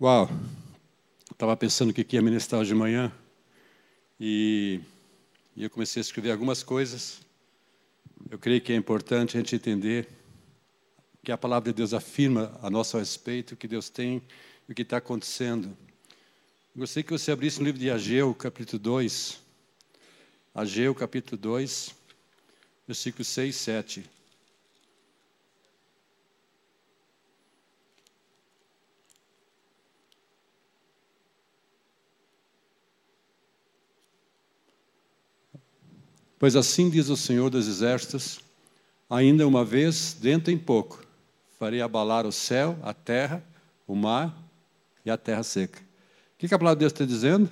Uau! Estava pensando o que ia ministrar hoje de manhã e, eu comecei a escrever algumas coisas. Eu creio que é importante a gente entender que a palavra de Deus afirma a nosso respeito o que Deus tem e o que está acontecendo. Gostaria que você abrisse no livro de Ageu, capítulo 2. Ageu, capítulo 2, versículos 6 e 7. Pois assim diz o Senhor dos Exércitos: ainda uma vez, dentro em pouco, farei abalar o céu, a terra, o mar e a terra seca. O que a palavra de Deus está dizendo?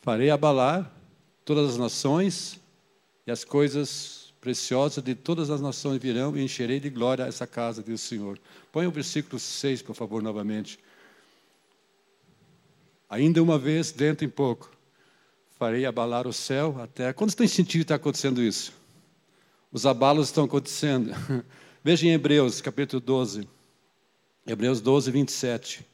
Farei abalar todas as nações e as coisas preciosas de todas as nações virão e encherei de glória essa casa, diz o Senhor. Põe o versículo 6, por favor, novamente. Ainda uma vez, dentro em pouco, farei abalar o céu, a terra. Quantos têm sentido que está acontecendo isso? Os abalos estão acontecendo. Veja em Hebreus, capítulo 12. Hebreus 12, 27.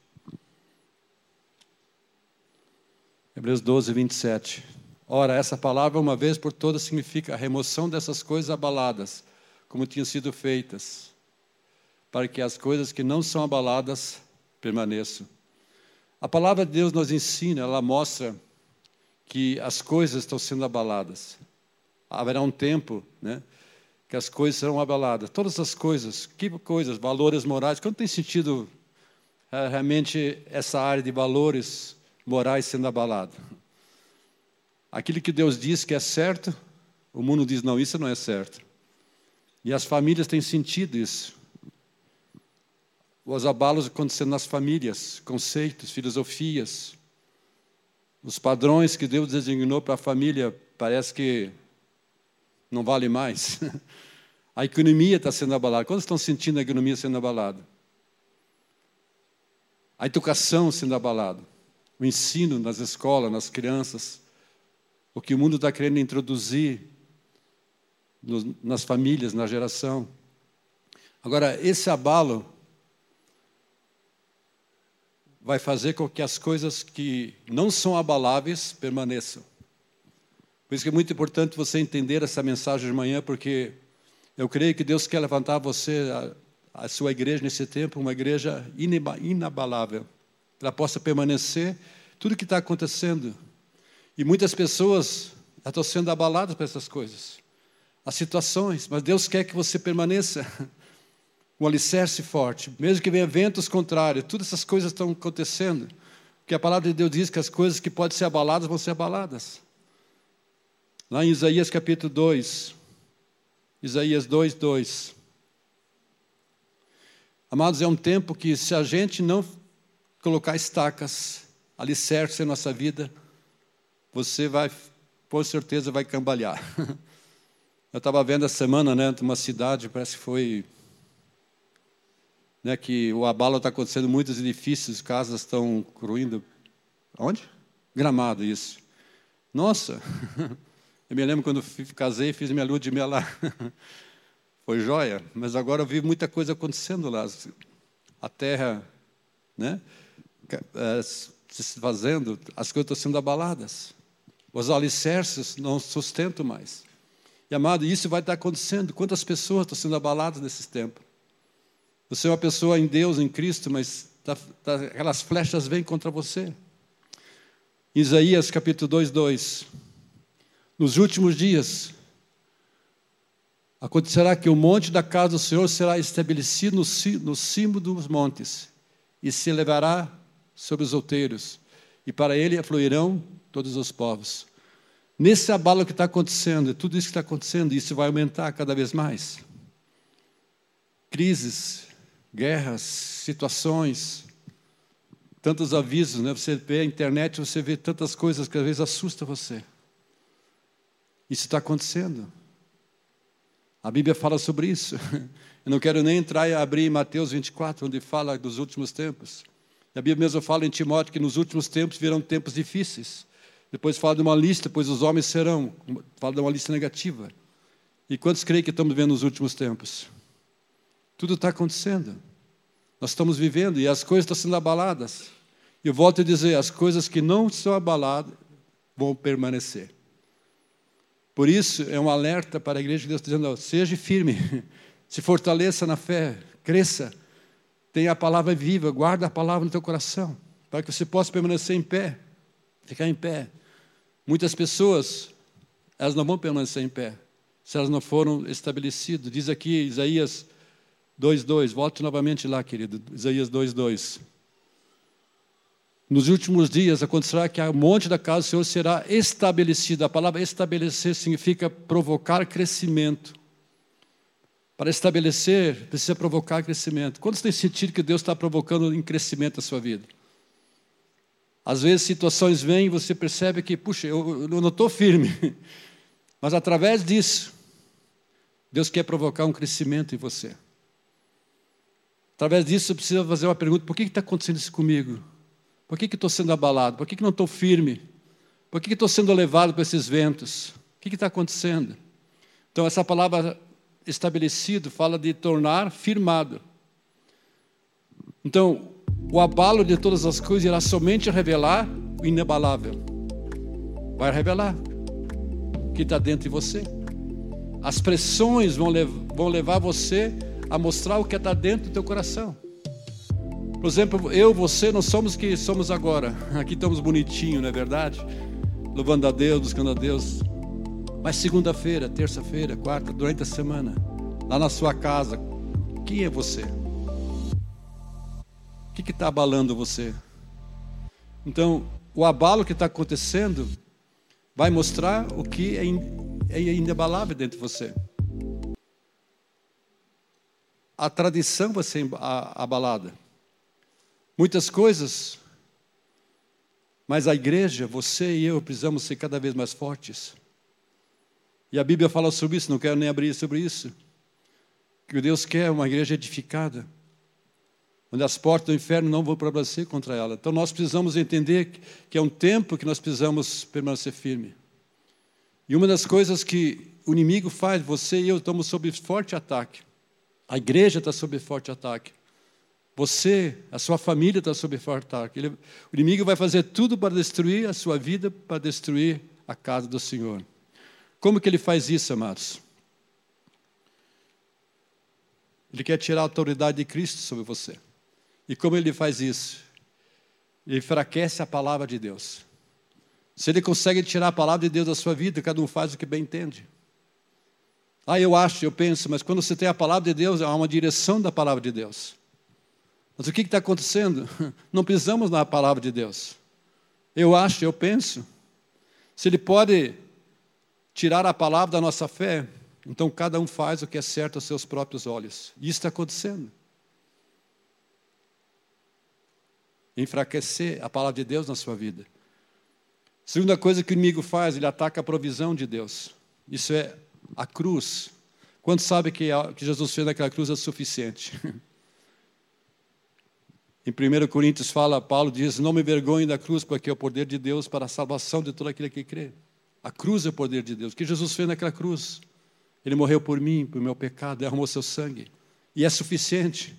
Hebreus 12, 27. Ora, essa palavra, uma vez por todas, significa a remoção dessas coisas abaladas, como tinham sido feitas, para que as coisas que não são abaladas permaneçam. A palavra de Deus nos ensina, ela mostra que as coisas estão sendo abaladas. Haverá um tempo, né, que as coisas serão abaladas. Todas as coisas, que coisas, valores morais. Quando tem sentido é, realmente essa área de valores morais sendo abalada? Aquilo que Deus diz que é certo, o mundo diz não, isso não é certo. E as famílias têm sentido isso. Os abalos acontecendo nas famílias, conceitos, filosofias, os padrões que Deus designou para a família parece que não vale mais. A economia está sendo abalada. Quantos estão sentindo a economia sendo abalada? A educação sendo abalada. O ensino nas escolas, nas crianças. O que o mundo está querendo introduzir nas famílias, na geração. Agora, esse abalo vai fazer com que as coisas que não são abaláveis permaneçam. Por isso que é muito importante você entender essa mensagem de manhã, porque eu creio que Deus quer levantar você, a, a sua igreja nesse tempo, uma igreja inabalável. Ela possa permanecer tudo o que está acontecendo. E muitas pessoas estão sendo abaladas por essas coisas, as situações, mas Deus quer que você permaneça um alicerce forte, mesmo que venha ventos contrários, todas essas coisas estão acontecendo, porque a palavra de Deus diz que as coisas que podem ser abaladas vão ser abaladas. Lá em Isaías capítulo 2, Isaías 2, 2. Amados, é um tempo que se a gente não colocar estacas, alicerce em nossa vida, você vai, com certeza, vai cambalhar. Eu estava vendo essa semana, né, uma cidade, parece que foi né, que o abalo está acontecendo, muitos edifícios, casas estão ruindo. Onde? Gramado, isso. Nossa, eu me lembro quando casei, fiz minha lua de mel lá. Foi joia, mas agora eu vi muita coisa acontecendo lá. A terra, né, é, se fazendo, as coisas estão sendo abaladas. Os alicerces não sustentam mais. E amado, isso vai estar acontecendo. Quantas pessoas estão sendo abaladas nesses tempos? Você é uma pessoa em Deus, em Cristo, mas tá, tá, aquelas flechas vêm contra você. Isaías capítulo 2, 2. Nos últimos dias, acontecerá que o monte da casa do Senhor será estabelecido no, cimo dos montes e se elevará sobre os outeiros, e para ele afluirão todos os povos. Nesse abalo que está acontecendo, tudo isso que está acontecendo, isso vai aumentar cada vez mais. Crises, guerras, situações, tantos avisos, né? Você vê a internet, você vê tantas coisas que às vezes assusta você. Isso está acontecendo. A Bíblia fala sobre isso. Eu não quero nem entrar e abrir em Mateus 24, onde fala dos últimos tempos. A Bíblia mesmo fala em Timóteo que nos últimos tempos virão tempos difíceis. Depois fala de uma lista, pois os homens serão. Fala de uma lista negativa. E quantos creem que estamos vendo nos últimos tempos? Tudo está acontecendo. Nós estamos vivendo e as coisas estão sendo abaladas. E eu volto a dizer: as coisas que não são abaladas vão permanecer. Por isso, é um alerta para a igreja de Deus, dizendo: seja firme, se fortaleça na fé, cresça, tenha a palavra viva, guarda a palavra no teu coração, para que você possa permanecer em pé, ficar em pé. Muitas pessoas, elas não vão permanecer em pé, se elas não foram estabelecidas. Diz aqui Isaías 2,2, volte novamente lá, querido, Isaías 2,2. Nos últimos dias acontecerá que a monte da casa do Senhor será estabelecido. A palavra estabelecer significa provocar crescimento. Para estabelecer, precisa provocar crescimento. Quando você tem sentido que Deus está provocando em crescimento a sua vida? Às vezes situações vêm e você percebe que, puxa, eu, eu não estou firme. Mas através disso, Deus quer provocar um crescimento em você. Através disso, você precisa fazer uma pergunta: por que está acontecendo isso comigo? Por que estou sendo abalado? Por que, que não estou firme? Por que estou sendo levado por esses ventos? O que está acontecendo? Então, essa palavra estabelecido fala de tornar firmado. Então, o abalo de todas as coisas irá somente revelar o inabalável. Vai revelar o que está dentro de você. As pressões vão, lev vão levar você a mostrar o que está dentro do teu coração. Por exemplo, eu, você, não somos que somos agora. Aqui estamos bonitinhos, não é verdade? Louvando a Deus, buscando a Deus. Mas segunda-feira, terça-feira, quarta, durante a semana, lá na sua casa, quem é você? O que está abalando você? Então, o abalo que está acontecendo vai mostrar o que é, é inabalável dentro de você. A tradição vai ser abalada muitas coisas, mas a igreja, você e eu, precisamos ser cada vez mais fortes. E a Bíblia fala sobre isso, não quero nem abrir sobre isso. Que Deus quer uma igreja edificada, onde as portas do inferno não vão prevalecer contra ela. Então nós precisamos entender que é um tempo que nós precisamos permanecer firme. E uma das coisas que o inimigo faz, você e eu estamos sob forte ataque. A igreja está sob forte ataque. Você, a sua família está sob forte ataque. o inimigo vai fazer tudo para destruir a sua vida, para destruir a casa do Senhor. Como que ele faz isso, amados? Ele quer tirar a autoridade de Cristo sobre você. E como ele faz isso? Ele enfraquece a palavra de Deus. Se ele consegue tirar a palavra de Deus da sua vida, cada um faz o que bem entende. Ah, eu acho, eu penso, mas quando você tem a palavra de Deus, há uma direção da palavra de Deus. Mas o que está acontecendo? Não pisamos na palavra de Deus. Eu acho, eu penso. Se Ele pode tirar a palavra da nossa fé, então cada um faz o que é certo aos seus próprios olhos. E isso está acontecendo. Enfraquecer a palavra de Deus na sua vida. Segunda coisa que o inimigo faz, ele ataca a provisão de Deus. Isso é a cruz. Quantos sabem que, que Jesus fez naquela cruz é suficiente? Em 1 Coríntios fala, Paulo diz, não me vergonhe da cruz, porque é o poder de Deus para a salvação de todo aquele que crê. A cruz é o poder de Deus. O que Jesus fez naquela cruz? Ele morreu por mim, por meu pecado, derramou seu sangue. E é suficiente.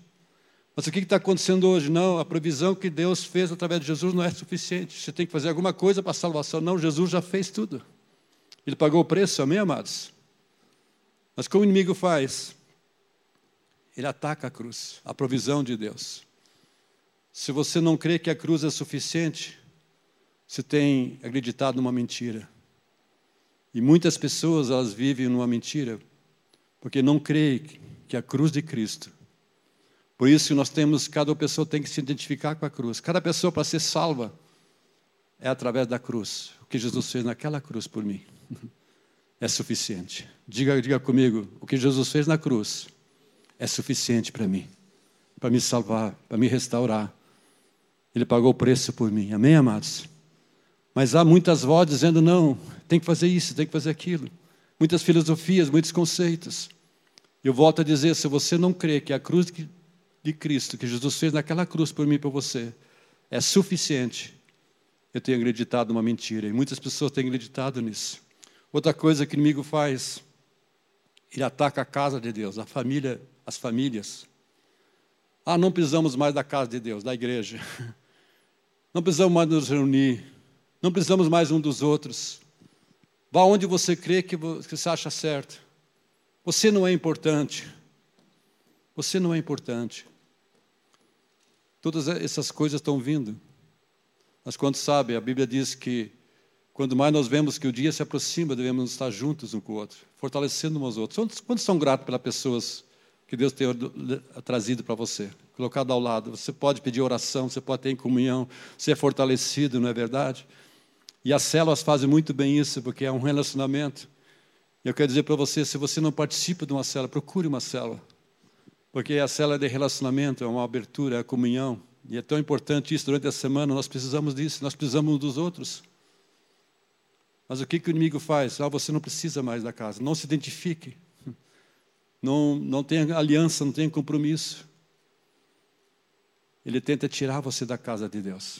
Mas o que está acontecendo hoje? Não, a provisão que Deus fez através de Jesus não é suficiente. Você tem que fazer alguma coisa para a salvação. Não, Jesus já fez tudo. Ele pagou o preço, amém, amados? Mas como o inimigo faz? Ele ataca a cruz, a provisão de Deus. Se você não crê que a cruz é suficiente, você tem acreditado numa mentira. E muitas pessoas elas vivem numa mentira porque não creem que a cruz de Cristo. Por isso nós temos cada pessoa tem que se identificar com a cruz. Cada pessoa para ser salva é através da cruz. O que Jesus fez naquela cruz por mim é suficiente. Diga, diga comigo, o que Jesus fez na cruz é suficiente para mim, para me salvar, para me restaurar. Ele pagou o preço por mim. Amém, amados? Mas há muitas vozes dizendo: não, tem que fazer isso, tem que fazer aquilo. Muitas filosofias, muitos conceitos. Eu volto a dizer: se você não crê que a cruz de Cristo, que Jesus fez naquela cruz por mim e por você, é suficiente, eu tenho acreditado numa mentira. E muitas pessoas têm acreditado nisso. Outra coisa que o inimigo faz, ele ataca a casa de Deus, a família, as famílias. Ah, não precisamos mais da casa de Deus, da igreja. Não precisamos mais nos reunir. Não precisamos mais um dos outros. Vá onde você crê que você acha certo. Você não é importante. Você não é importante. Todas essas coisas estão vindo. Mas quando sabe, a Bíblia diz que quando mais nós vemos que o dia se aproxima, devemos estar juntos um com o outro, fortalecendo uns aos outros. Quantos são gratos pelas pessoas que Deus tem trazido para você, colocado ao lado? Você pode pedir oração, você pode ter em comunhão, ser fortalecido, não é verdade? E as células fazem muito bem isso, porque é um relacionamento. Eu quero dizer para você, se você não participa de uma célula, procure uma célula. Porque a célula é de relacionamento, é uma abertura, é comunhão. E é tão importante isso durante a semana, nós precisamos disso, nós precisamos uns dos outros. Mas o que, que o inimigo faz? Ah, você não precisa mais da casa, não se identifique. Não, não tem aliança, não tem compromisso. Ele tenta tirar você da casa de Deus.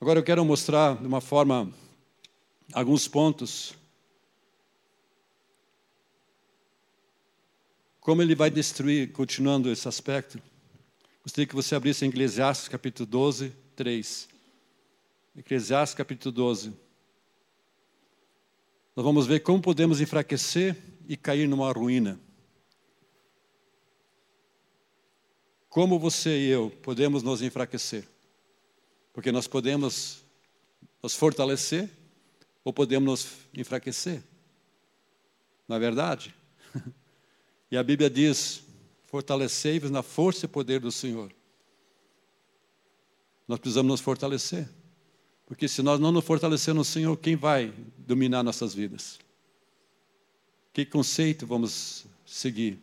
Agora eu quero mostrar de uma forma alguns pontos como ele vai destruir, continuando esse aspecto. Gostaria que você abrisse em Eclesiastes capítulo 12, 3. Eclesiastes capítulo 12. Nós vamos ver como podemos enfraquecer e cair numa ruína. Como você e eu podemos nos enfraquecer? Porque nós podemos nos fortalecer ou podemos nos enfraquecer. Não é verdade? E a Bíblia diz: fortalecei-vos na força e poder do Senhor. Nós precisamos nos fortalecer. Porque se nós não nos fortalecermos no Senhor, quem vai dominar nossas vidas? Que conceito vamos seguir?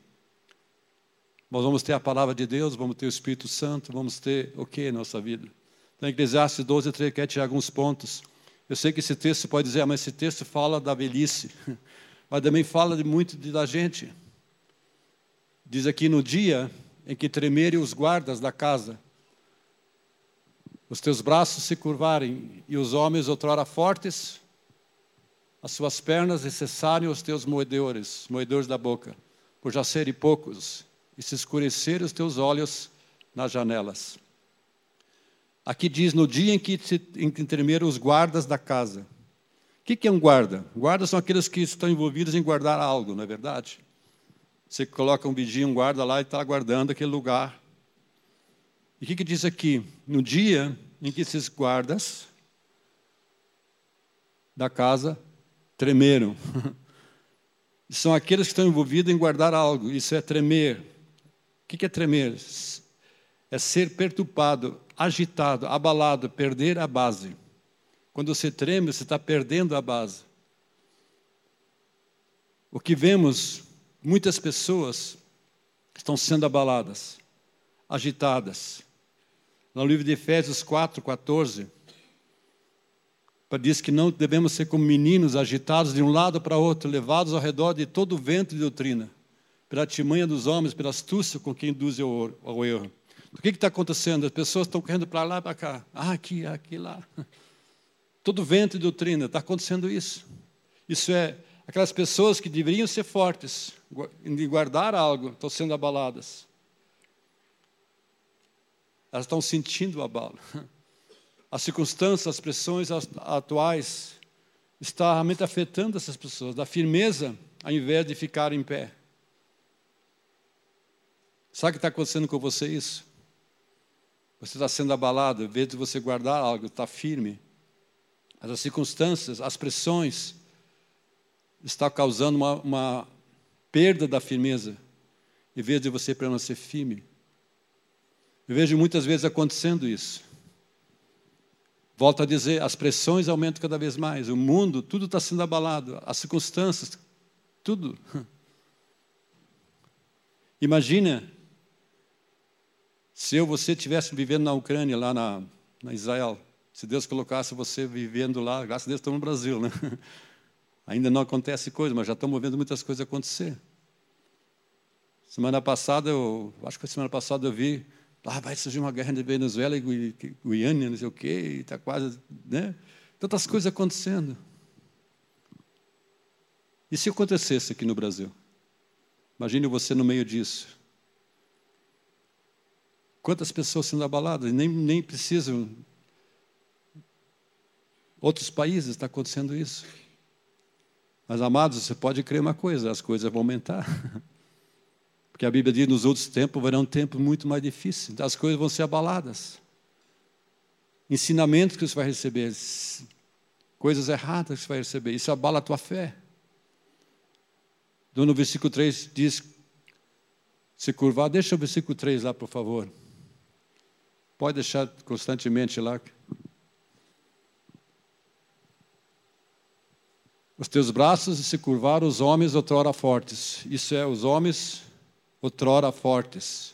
Nós vamos ter a palavra de Deus, vamos ter o Espírito Santo, vamos ter o que em nossa vida? Então, Eclesiastes 12, 3 quer tirar alguns pontos. Eu sei que esse texto pode dizer, ah, mas esse texto fala da velhice, mas também fala de muito da gente. Diz aqui no dia em que tremerem os guardas da casa, os teus braços se curvarem e os homens outrora fortes as suas pernas cessarem os teus moedores, moedores da boca, por já serem poucos, e se escurecerem os teus olhos nas janelas. Aqui diz, no dia em que, se, tremeram os guardas da casa. O que, que é um guarda? Guardas são aqueles que estão envolvidos em guardar algo, não é verdade? Você coloca um vigia, um guarda lá e está guardando aquele lugar. E o que, que diz aqui? No dia em que esses guardas da casa tremeram. São aqueles que estão envolvidos em guardar algo. Isso é tremer. O que é tremer? É ser perturbado, agitado, abalado, perder a base. Quando você treme, você está perdendo a base. O que vemos, muitas pessoas estão sendo abaladas, agitadas. No livro de Efésios 4, 14, diz que não devemos ser como meninos agitados de um lado para outro, levados ao redor de todo o vento de doutrina, pela timanha dos homens, pela astúcia com quem induz ao erro. O que está acontecendo? As pessoas estão correndo para lá para cá. Ah, aqui, aqui, lá. Todo vento de doutrina, está acontecendo isso. Isso é, aquelas pessoas que deveriam ser fortes, guardar algo, estão sendo abaladas. Elas estão sentindo o abalo. as circunstâncias, as pressões atuais está realmente afetando essas pessoas, da firmeza ao invés de ficar em pé. Sabe o que está acontecendo com você isso? Você está sendo abalado, em vez de você guardar algo, está firme. As circunstâncias, as pressões, está causando uma, uma perda da firmeza, em vez de você permanecer firme. Eu vejo muitas vezes acontecendo isso. Volto a dizer, as pressões aumentam cada vez mais, o mundo, tudo está sendo abalado, as circunstâncias, tudo. Imagina se eu você estivesse vivendo na Ucrânia, lá na, na Israel, se Deus colocasse você vivendo lá, graças a Deus estamos no Brasil, né? Ainda não acontece coisa, mas já estamos vendo muitas coisas acontecer. Semana passada, eu acho que semana passada eu vi ah, vai surgir uma guerra entre Venezuela e Guiana, não sei o quê, está quase. Né? Tantas coisas acontecendo. E se acontecesse aqui no Brasil? Imagine você no meio disso. Quantas pessoas sendo abaladas, nem, nem precisam. Outros países está acontecendo isso. Mas, amados, você pode crer uma coisa: as coisas vão aumentar. Porque a Bíblia diz que nos outros tempos verão um tempo muito mais difícil, as coisas vão ser abaladas. Ensinamentos que você vai receber, coisas erradas que você vai receber, isso abala a tua fé. No versículo 3 diz: se curvar, deixa o versículo 3 lá, por favor. Pode deixar constantemente lá. Os teus braços se curvaram os homens outrora fortes. Isso é, os homens outrora fortes.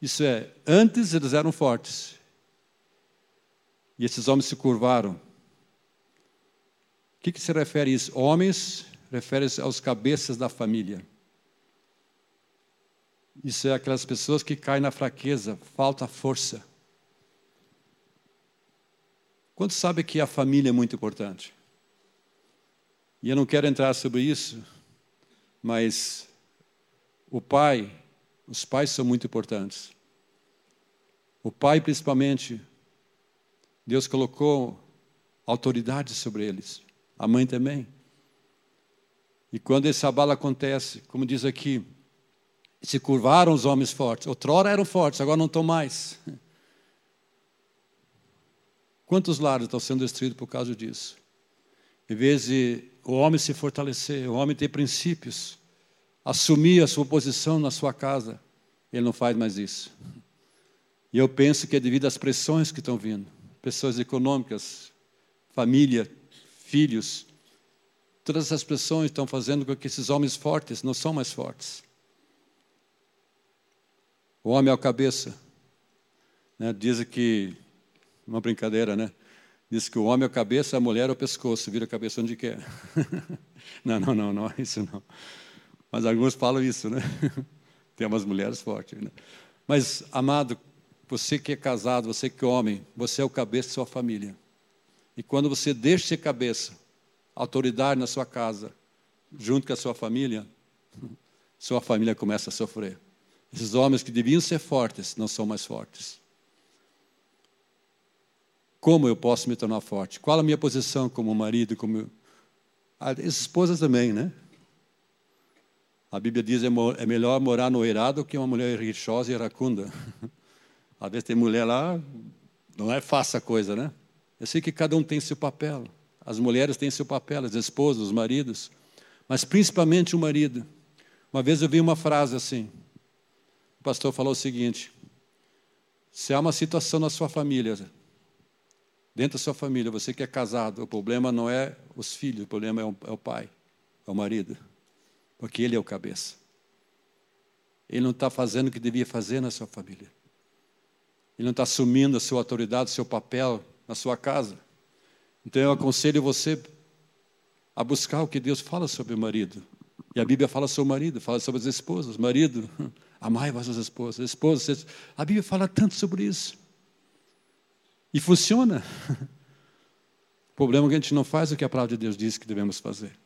Isso é, antes eles eram fortes. E esses homens se curvaram. O que, que se refere a isso? Homens refere-se aos cabeças da família. Isso é aquelas pessoas que caem na fraqueza, falta força. Quantos sabe que a família é muito importante? E eu não quero entrar sobre isso, mas o pai, os pais são muito importantes. O pai, principalmente, Deus colocou autoridade sobre eles. A mãe também. E quando esse abalo acontece, como diz aqui, se curvaram os homens fortes. Outrora eram fortes, agora não estão mais. Quantos lares estão sendo destruídos por causa disso? Em vez de o homem se fortalecer, o homem ter princípios, assumir a sua posição na sua casa, ele não faz mais isso. E eu penso que é devido às pressões que estão vindo pressões econômicas, família, filhos. Todas essas pressões estão fazendo com que esses homens fortes não são mais fortes. O homem é o cabeça. Né? Diz que, uma brincadeira, né? Diz que o homem é a cabeça, a mulher é o pescoço, vira a cabeça onde quer. não, não, não, não é isso não. Mas alguns falam isso, né? Tem umas mulheres fortes. Né? Mas, amado, você que é casado, você que é homem, você é o cabeça da sua família. E quando você deixa ser cabeça, autoridade na sua casa, junto com a sua família, sua família começa a sofrer. Esses homens que deviam ser fortes não são mais fortes. Como eu posso me tornar forte? Qual a minha posição como marido, como as esposas também, né? A Bíblia diz que é melhor morar no eirado que uma mulher rixosa e iracunda. Às vezes tem mulher lá, não é fácil a coisa, né? Eu sei que cada um tem seu papel. As mulheres têm seu papel, as esposas, os maridos, mas principalmente o marido. Uma vez eu vi uma frase assim. O pastor falou o seguinte: se há uma situação na sua família, dentro da sua família, você que é casado, o problema não é os filhos, o problema é o, é pai, é o marido, porque ele é o cabeça. Ele não está fazendo o que devia fazer na sua família. Ele não está assumindo a sua autoridade, o seu papel na sua casa. Então eu aconselho você a buscar o que Deus fala sobre o marido. E a Bíblia fala sobre o marido, fala sobre as esposas. Marido, amai vossas esposas. Esposas, a Bíblia fala tanto sobre isso. E funciona. O problema é que a gente não faz o que a palavra de Deus diz que devemos fazer.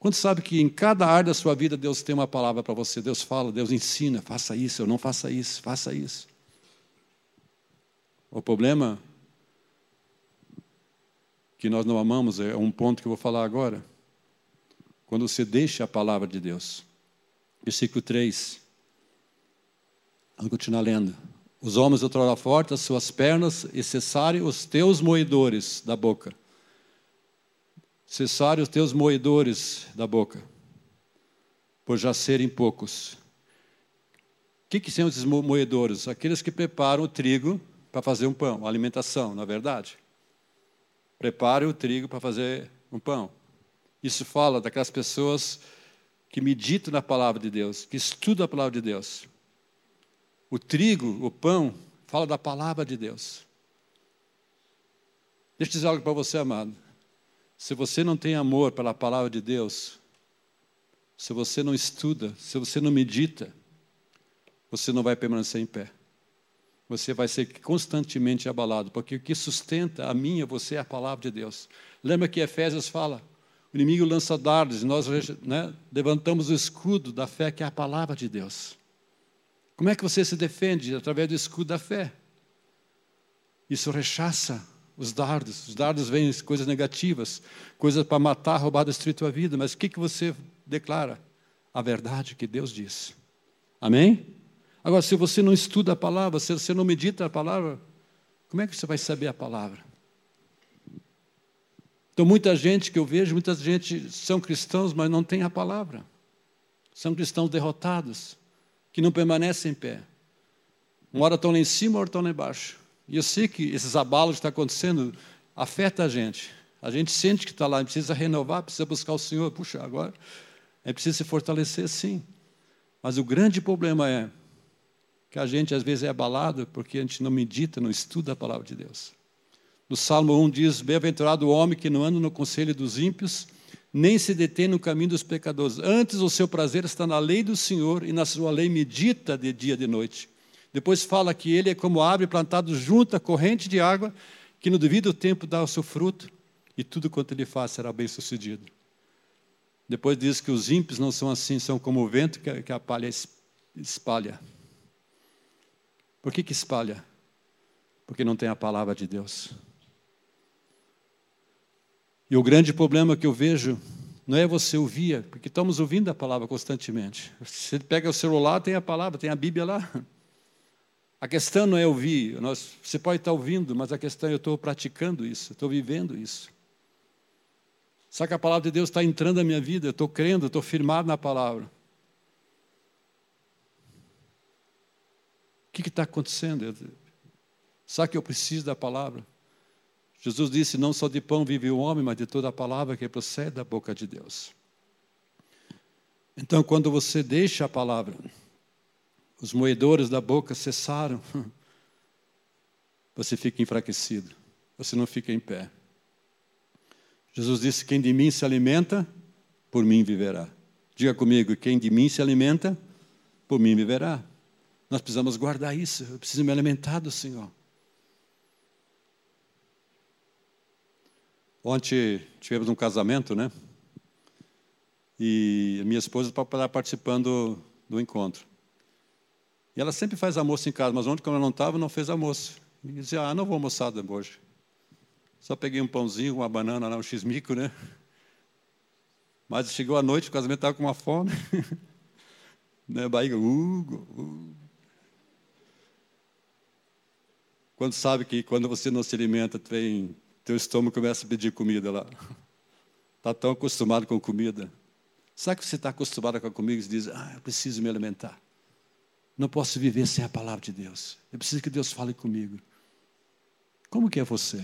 Quando sabe que em cada área da sua vida Deus tem uma palavra para você, Deus fala, Deus ensina, faça isso, eu não faça isso, faça isso. O problema que nós não amamos é um ponto que eu vou falar agora. Quando você deixa a palavra de Deus. Versículo 3. Vamos continuar lendo. Os homens outrora fortes, as suas pernas, e cessarem os teus moedores da boca. Cessarem os teus moedores da boca, por já serem poucos. O que, que são esses moedores? Aqueles que preparam o trigo para fazer um pão, alimentação, na é verdade. Prepare o trigo para fazer um pão. Isso fala daquelas pessoas que meditam na palavra de Deus, que estudam a palavra de Deus. O trigo, o pão, fala da palavra de Deus. Deixa eu dizer algo para você, amado. Se você não tem amor pela palavra de Deus, se você não estuda, se você não medita, você não vai permanecer em pé você vai ser constantemente abalado, porque o que sustenta a minha, você é a palavra de Deus. Lembra que Efésios fala: o inimigo lança dardos, e nós né, levantamos o escudo da fé, que é a palavra de Deus. Como é que você se defende? Através do escudo da fé. Isso rechaça os dardos. Os dardos vêm coisas negativas, coisas para matar, roubar, destruir tua vida. Mas o que, que você declara? A verdade que Deus diz. Amém? Agora, se você não estuda a palavra, se você não medita a palavra, como é que você vai saber a palavra? Então, muita gente que eu vejo, muita gente são cristãos, mas não tem a palavra. São cristãos derrotados, que não permanecem em pé. Uma hora estão lá em cima, hora estão lá embaixo. E eu sei que esses abalos que estão acontecendo afeta a gente. A gente sente que está lá, precisa renovar, precisa buscar o Senhor. Puxa, agora é preciso se fortalecer, sim. Mas o grande problema é que a gente às vezes é abalado porque a gente não medita, não estuda a palavra de Deus. No Salmo 1 diz: Bem-aventurado o homem que não anda no conselho dos ímpios, nem se detém no caminho dos pecadores. Antes o seu prazer está na lei do Senhor e na sua lei medita de dia e de noite. Depois fala que ele é como árvore plantado junto à corrente de água, que no devido tempo dá o seu fruto, e tudo quanto ele faz será bem sucedido. Depois diz que os ímpios não são assim, são como o vento que a palha espalha. Por que, que espalha? Porque não tem a palavra de Deus. E o grande problema que eu vejo não é você ouvir, porque estamos ouvindo a palavra constantemente. Você pega o celular, tem a palavra, tem a Bíblia lá. A questão não é ouvir, nós, você pode estar ouvindo, mas a questão é eu estou praticando isso, estou vivendo isso. Só que a palavra de Deus está entrando na minha vida, eu estou crendo, estou firmado na palavra. O que está acontecendo? Sabe que eu preciso da palavra? Jesus disse: Não só de pão vive o homem, mas de toda a palavra que procede da boca de Deus. Então, quando você deixa a palavra, os moedores da boca cessaram, você fica enfraquecido, você não fica em pé. Jesus disse: Quem de mim se alimenta, por mim viverá. Diga comigo: quem de mim se alimenta, por mim viverá. Nós precisamos guardar isso, eu preciso me alimentar do Senhor. Ontem tivemos um casamento, né? E minha esposa estava participando do encontro. E ela sempre faz almoço em casa, mas ontem, quando ela não estava, não fez almoço. E dizia, ah, não vou almoçar hoje. Só peguei um pãozinho, uma banana, um x-mico, né? Mas chegou a noite, o casamento estava com uma fome. né? Barriga, uh, uh. Quando sabe que quando você não se alimenta, tem teu estômago começa a pedir comida lá. Está tão acostumado com comida. Sabe que você está acostumado com a comida e diz, ah, eu preciso me alimentar. Não posso viver sem a palavra de Deus. Eu preciso que Deus fale comigo. Como que é você?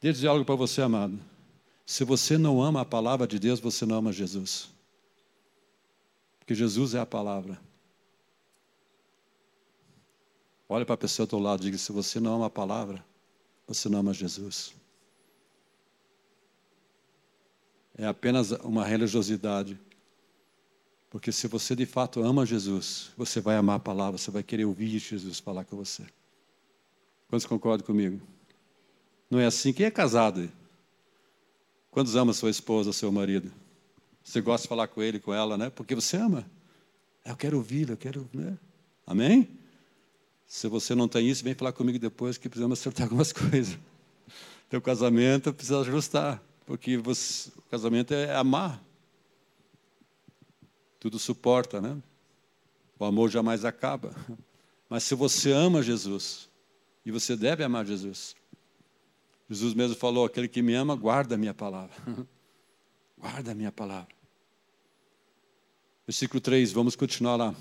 Deixa eu dizer algo para você, amado. Se você não ama a palavra de Deus, você não ama Jesus. Porque Jesus é a palavra. Olha para a pessoa do teu lado e diga: se você não ama a palavra, você não ama Jesus. É apenas uma religiosidade. Porque se você de fato ama Jesus, você vai amar a palavra, você vai querer ouvir Jesus falar com você. Quantos concordam comigo? Não é assim? Quem é casado? Quantos ama sua esposa, seu marido? Você gosta de falar com ele, com ela, né? Porque você ama. Eu quero ouvir, eu quero. Né? Amém? Se você não tem isso, vem falar comigo depois que precisamos acertar algumas coisas. Teu casamento precisa ajustar, porque você, o casamento é amar. Tudo suporta, né? O amor jamais acaba. Mas se você ama Jesus, e você deve amar Jesus, Jesus mesmo falou: aquele que me ama, guarda a minha palavra. guarda a minha palavra. Versículo 3, vamos continuar lá.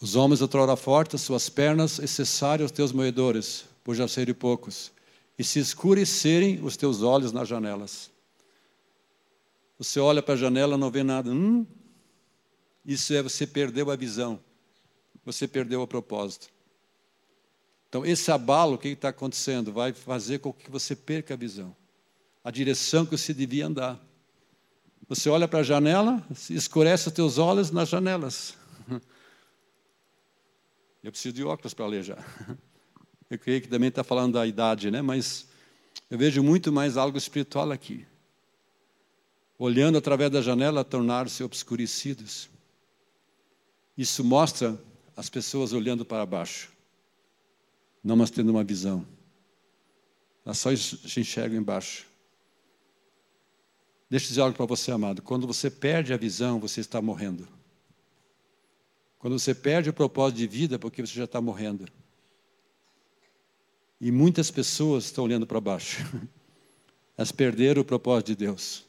Os homens outrora fortes, suas pernas cessarem os teus moedores, por já serem poucos, e se escurecerem os teus olhos nas janelas. Você olha para a janela não vê nada. Hum, isso é você perdeu a visão. Você perdeu o propósito. Então, esse abalo, o que está acontecendo? Vai fazer com que você perca a visão. A direção que você devia andar. Você olha para a janela, escurece os teus olhos nas janelas. Eu preciso de óculos para ler já. Eu creio que também está falando da idade, né? mas eu vejo muito mais algo espiritual aqui. Olhando através da janela, tornar-se obscurecidos. Isso mostra as pessoas olhando para baixo, não mais tendo uma visão. Elas só enxergam embaixo. Deixa eu dizer algo para você, amado. Quando você perde a visão, você está morrendo. Quando você perde o propósito de vida, é porque você já está morrendo. E muitas pessoas estão olhando para baixo. Elas perderam o propósito de Deus.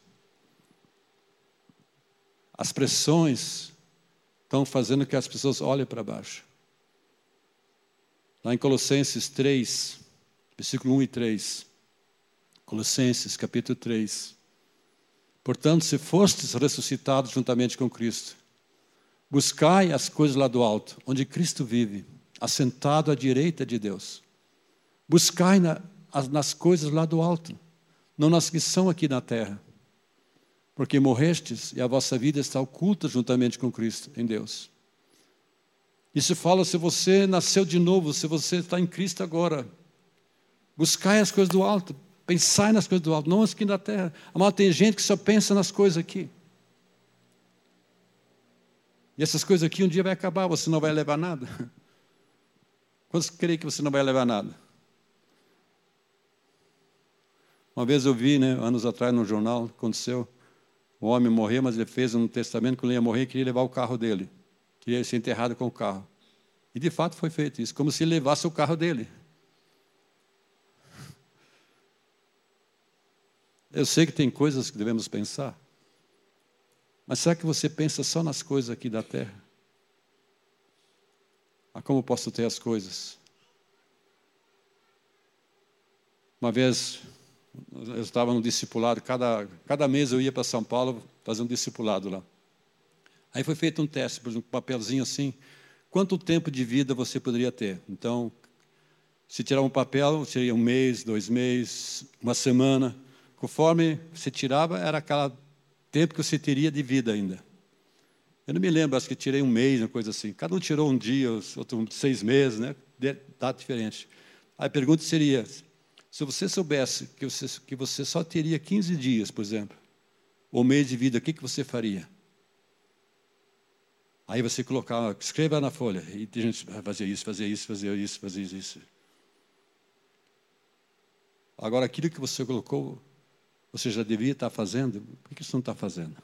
As pressões estão fazendo que as pessoas olhem para baixo. Lá em Colossenses 3, versículo 1 e 3. Colossenses, capítulo 3. Portanto, se fostes ressuscitados juntamente com Cristo, buscai as coisas lá do alto, onde Cristo vive, assentado à direita de Deus. Buscai na, nas coisas lá do alto, não nas que são aqui na terra porque morrestes e a vossa vida está oculta juntamente com Cristo em Deus. Isso fala se você nasceu de novo, se você está em Cristo agora. Buscai as coisas do alto, pensai nas coisas do alto, não as aqui na terra. Amado, tem gente que só pensa nas coisas aqui. E essas coisas aqui um dia vai acabar, você não vai levar nada. Quantos creem que você não vai levar nada? Uma vez eu vi, né, anos atrás, no jornal, aconteceu, o homem morreu, mas ele fez um testamento que ele ia morrer e queria levar o carro dele. Queria ser enterrado com o carro. E de fato foi feito isso, como se levasse o carro dele. Eu sei que tem coisas que devemos pensar, mas será que você pensa só nas coisas aqui da terra? A como posso ter as coisas? Uma vez eu estava no discipulado, cada, cada mês eu ia para São Paulo fazer um discipulado lá. Aí foi feito um teste, por exemplo, um papelzinho assim, quanto tempo de vida você poderia ter? Então, se tirar um papel, seria um mês, dois meses, uma semana. Conforme você tirava, era aquele tempo que você teria de vida ainda. Eu não me lembro, acho que tirei um mês, uma coisa assim. Cada um tirou um dia, outro seis meses, né? Data diferente. Aí a pergunta seria: se você soubesse que você, que você só teria 15 dias, por exemplo, ou mês de vida, o que, que você faria? Aí você colocava, escreva na folha, e gente fazia isso, fazia isso, fazia isso, fazia isso. Agora, aquilo que você colocou, você já devia estar fazendo, por que você não está fazendo?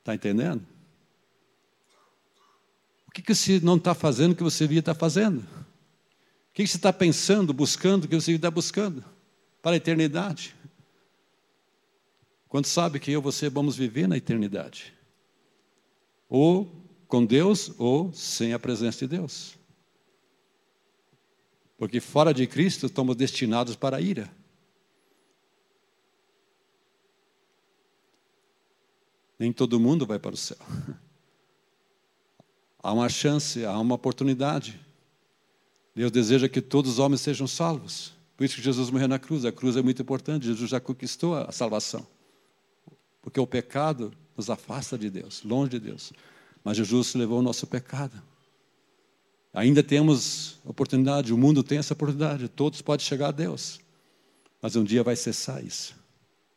Está entendendo? O que, que você não está fazendo que você devia estar fazendo? Que você está pensando, buscando, o que você está buscando? Para a eternidade. Quando sabe que eu e você vamos viver na eternidade. Ou com Deus, ou sem a presença de Deus. Porque fora de Cristo estamos destinados para a ira. Nem todo mundo vai para o céu. Há uma chance, há uma oportunidade. Deus deseja que todos os homens sejam salvos. Por isso que Jesus morreu na cruz. A cruz é muito importante. Jesus já conquistou a salvação. Porque o pecado nos afasta de Deus, longe de Deus. Mas Jesus levou o nosso pecado. Ainda temos oportunidade, o mundo tem essa oportunidade, todos podem chegar a Deus. Mas um dia vai cessar isso.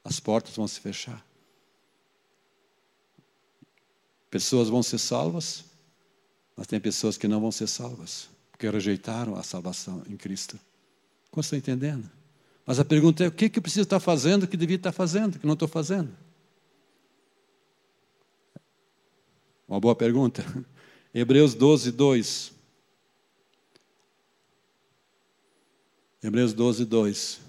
As portas vão se fechar. Pessoas vão ser salvas, mas tem pessoas que não vão ser salvas porque rejeitaram a salvação em Cristo. Como está entendendo? Mas a pergunta é: o que, que eu preciso estar fazendo que devia estar fazendo, que não estou fazendo? Uma boa pergunta. Hebreus 12, 2. Hebreus 12, 2.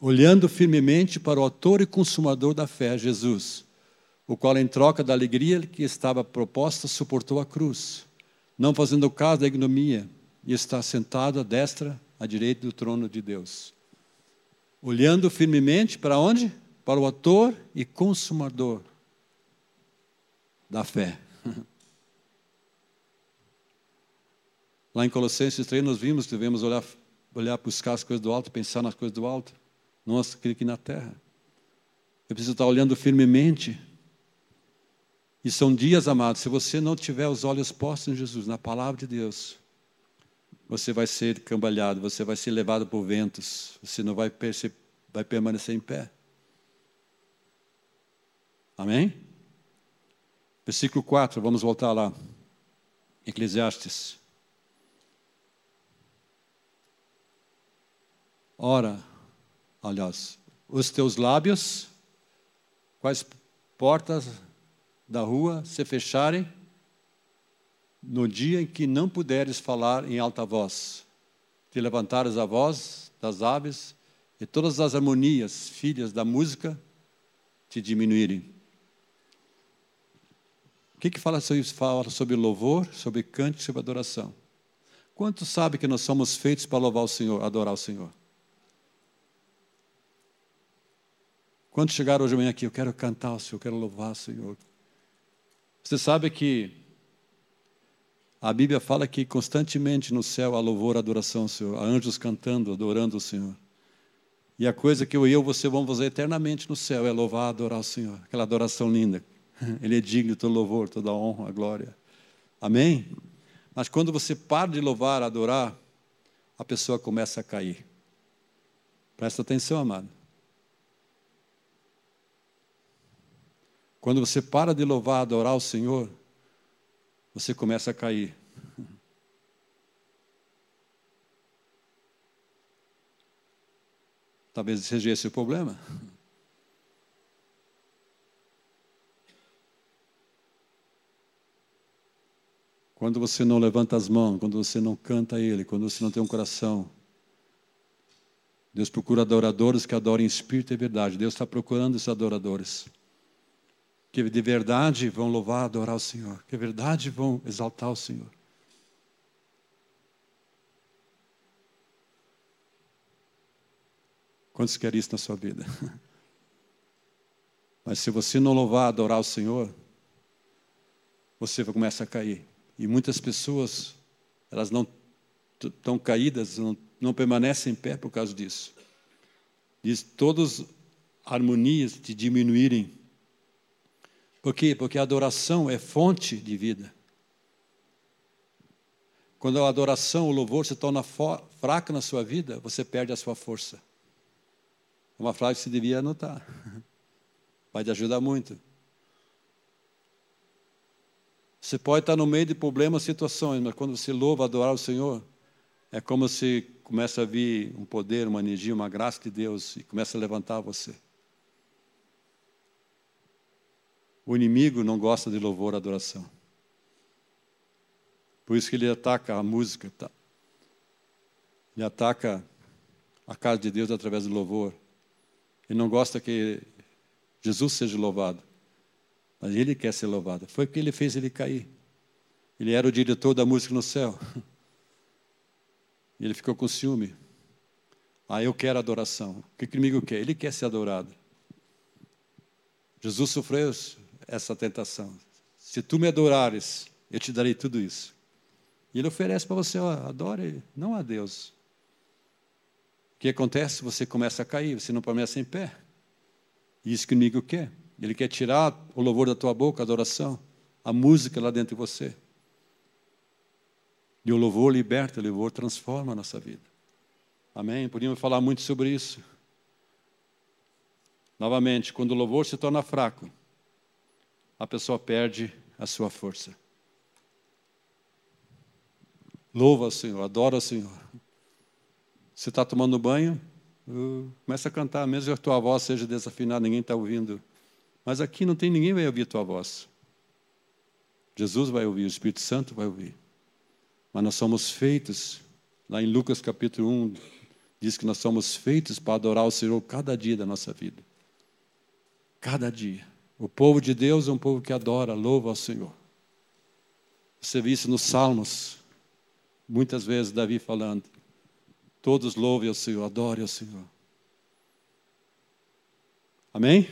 Olhando firmemente para o autor e consumador da fé, Jesus o qual, em troca da alegria que estava proposta, suportou a cruz, não fazendo caso da ignomia, e está sentado à destra, à direita do trono de Deus. Olhando firmemente para onde? Para o autor e consumador da fé. Lá em Colossenses 3 nós vimos que devemos olhar, olhar, buscar as coisas do alto, pensar nas coisas do alto, não aqui na terra. Eu preciso estar olhando firmemente e são dias, amados, se você não tiver os olhos postos em Jesus, na palavra de Deus, você vai ser cambalhado, você vai ser levado por ventos, você não vai, vai permanecer em pé. Amém? Versículo 4, vamos voltar lá. Eclesiastes. Ora, aliás, os teus lábios, quais portas da rua se fecharem, no dia em que não puderes falar em alta voz, te levantares a voz das aves e todas as harmonias, filhas da música, te diminuírem. O que, que fala, sobre, fala sobre louvor, sobre cântico, sobre adoração? Quantos sabe que nós somos feitos para louvar o Senhor, adorar o Senhor? Quantos chegaram hoje de manhã aqui? Eu quero cantar o Senhor, eu quero louvar o Senhor. Você sabe que a Bíblia fala que constantemente no céu há louvor, adoração ao Senhor, há anjos cantando, adorando o Senhor. E a coisa que eu e eu, você vamos fazer eternamente no céu é louvar, adorar o Senhor. Aquela adoração linda. Ele é digno de todo louvor, toda honra, glória. Amém? Mas quando você para de louvar, adorar, a pessoa começa a cair. Presta atenção, amado. Quando você para de louvar, adorar o Senhor, você começa a cair. Talvez seja esse o problema. Quando você não levanta as mãos, quando você não canta a Ele, quando você não tem um coração. Deus procura adoradores que adorem em espírito e verdade. Deus está procurando esses adoradores que de verdade vão louvar, adorar o Senhor, que de verdade vão exaltar o Senhor. Quantos querem isso na sua vida? Mas se você não louvar, adorar o Senhor, você começa a cair. E muitas pessoas, elas não estão caídas, não, não permanecem em pé por causa disso. Diz todas harmonias de diminuírem por quê? Porque a adoração é fonte de vida. Quando a adoração, o louvor se torna fraco na sua vida, você perde a sua força. É uma frase que você devia anotar. Vai te ajudar muito. Você pode estar no meio de problemas, situações, mas quando você louva, adorar o Senhor, é como se começa a vir um poder, uma energia, uma graça de Deus e começa a levantar você. O inimigo não gosta de louvor e adoração. Por isso que ele ataca a música. Tá? Ele ataca a casa de Deus através do louvor. Ele não gosta que Jesus seja louvado. Mas ele quer ser louvado. Foi o que ele fez ele cair. Ele era o diretor da música no céu. Ele ficou com ciúme. Ah, eu quero adoração. O que o inimigo quer? Ele quer ser adorado. Jesus sofreu essa tentação. Se tu me adorares, eu te darei tudo isso. E ele oferece para você, ó, adore, não a Deus. O que acontece? Você começa a cair, você não permanece em pé. Isso que o inimigo quer. Ele quer tirar o louvor da tua boca, a adoração, a música lá dentro de você. E o louvor liberta, o louvor transforma a nossa vida. Amém? Podíamos falar muito sobre isso. Novamente, quando o louvor se torna fraco, a pessoa perde a sua força. Louva o Senhor, adora o Senhor. Você está tomando banho, uh, começa a cantar, mesmo que a tua voz seja desafinada, ninguém está ouvindo. Mas aqui não tem ninguém vai ouvir a tua voz. Jesus vai ouvir, o Espírito Santo vai ouvir. Mas nós somos feitos, lá em Lucas capítulo 1, diz que nós somos feitos para adorar o Senhor cada dia da nossa vida. Cada dia. O povo de Deus é um povo que adora, louva ao Senhor. Você vê isso nos Salmos, muitas vezes Davi falando: todos louvem ao Senhor, adorem ao Senhor. Amém?